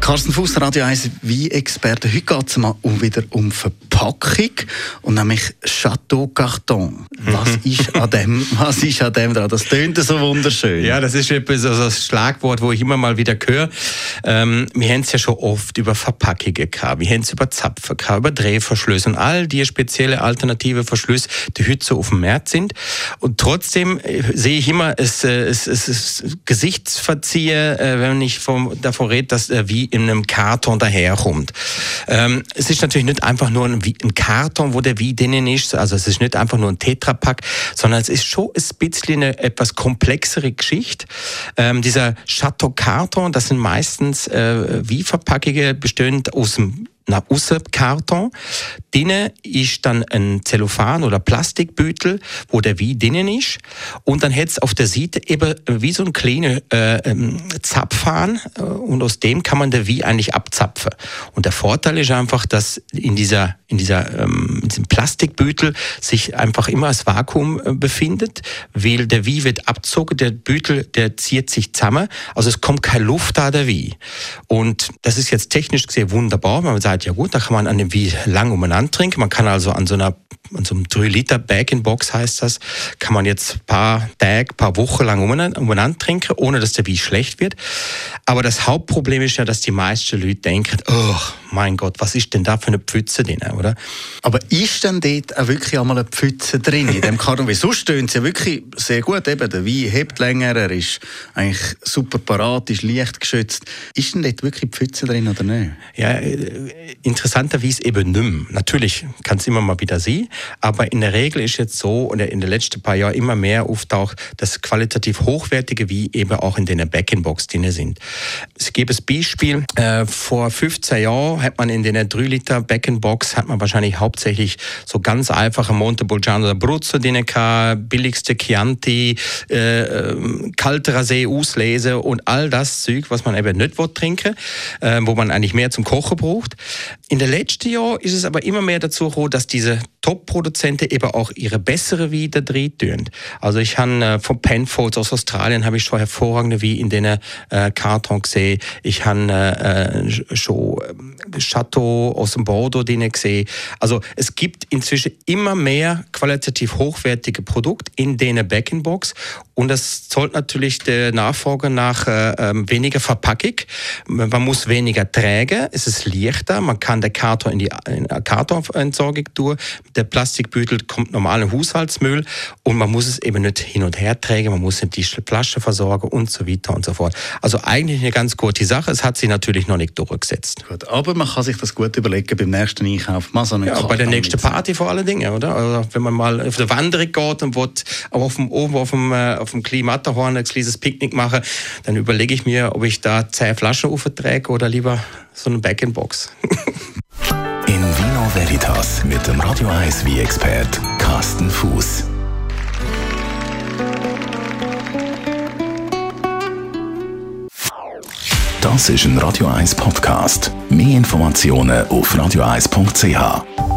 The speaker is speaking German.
Carsten Fuß, Radio 1 Wein-Experte. Heute geht es mal um, wieder um Verpackung und nämlich Chateau Carton. Was ist an dem, was ist an dem dran? Das tönt so wunderschön. Ja, das ist etwas, also das Schlagwort, wo ich immer mal wieder höre. Ähm, wir haben es ja schon oft über Verpackungen gehabt. Wir haben es über Zapfen gehabt, über Drehverschlüsse und all die spezielle alternative Verschlüsse, die heute so auf dem Markt sind. Und trotzdem äh, sehe ich immer, es, äh, es, es, es Gesichtsverzieher, äh, wenn ich vom, davon rede, dass äh, wie in einem Karton daherkommt. Ähm, es ist natürlich nicht einfach nur ein, ein Karton, wo der wie drinnen ist, also es ist nicht einfach nur ein Tetrapack, sondern es ist schon ein bisschen eine etwas komplexere Geschichte. Ähm, dieser Chateau Karton, das sind meistens äh, wie Verpackungen bestehend aus dem nach Karton. Drinnen ist dann ein Zellophan oder Plastikbütel, wo der Wein drinnen ist. Und dann hat es auf der Seite eben wie so ein kleiner äh, ähm, Zapfhahn äh, und aus dem kann man der Wein eigentlich abzapfen. Und der Vorteil ist einfach, dass in dieser in dieser ähm, in diesem Plastikbütel sich einfach immer das Vakuum äh, befindet, weil der Wein wird abgezogen, der Bütel der zieht sich zusammen, also es kommt keine Luft da der Wein. Und das ist jetzt technisch gesehen wunderbar, man sagt ja gut, da kann man an dem Wein lang umeinander trinken, man kann also an so einer an so einem 3 Liter Bag-in-Box heißt das, kann man jetzt ein paar Tage, paar Wochen lang umeinander trinken, ohne dass der Wein schlecht wird. Aber das Hauptproblem ist ja, dass die meisten Leute denken, oh mein Gott, was ist denn da für eine Pfütze drin, oder? Aber ist denn dort auch wirklich einmal eine Pfütze drin in dem Karton? Weil sonst stehen sie ja wirklich sehr gut. Eben, der Wein hebt länger, er ist eigentlich super parat, ist leicht geschützt. Ist denn dort wirklich Pfütze drin oder nicht? Ja, äh, interessanterweise eben nicht mehr. Natürlich kann es immer mal wieder sein, aber in der Regel ist jetzt so, oder in den letzten paar Jahren immer mehr auftaucht, dass qualitativ hochwertige Wein eben auch in den Back-in-Box drin sind. Es gibt ein Beispiel, äh, vor 15 Jahren hat man in den 3 Liter Back-in-Box hat man wahrscheinlich hauptsächlich so ganz einfache Montepulciano da Bruzzo drin billigste Chianti, äh, ähm, kalte Rasé auslese und all das Zeug, was man eben nicht trinken, äh, wo man eigentlich mehr zum Kochen braucht. In den letzten Jahren ist es aber immer mehr dazu gekommen, dass diese Top-Produzenten eben auch ihre bessere Weine drin tun. Also ich habe äh, von Penfolds aus Australien habe ich schon hervorragende Weine in den äh, Karton gesehen. Ich habe äh, äh schon äh, Chateau aus dem Bordeaux drin gesehen. Also es gibt inzwischen immer mehr qualitativ hochwertige Produkte in den Back-in-Box und das zollt natürlich der Nachfrage nach äh, ähm, weniger Verpackung. Man muss weniger tragen, es ist leichter, man kann den Karton in die in Kartonentsorgung tun der Plastikbütel kommt normalen Haushaltsmüll und man muss es eben nicht hin und her tragen, man muss nicht die Flasche versorgen und so weiter und so fort. Also eigentlich eine ganz gute Sache. Es hat sich natürlich noch nicht durchgesetzt. Gut, aber man kann sich das gut überlegen beim nächsten Einkauf. Mal so ja, bei der nächsten Party vor allen Dingen, oder? Also wenn man mal auf der Wanderung geht und will auf dem, oben auf dem, äh, auf dem Klimatterhorn ein kleines Picknick machen, dann überlege ich mir, ob ich da zehn Flaschen aufträge oder lieber so eine Back-in-Box. In Vino Veritas mit dem Radio 1 wie expert Carsten Fuß. Das ist ein Radio 1 Podcast. Mehr Informationen auf radio1.ch.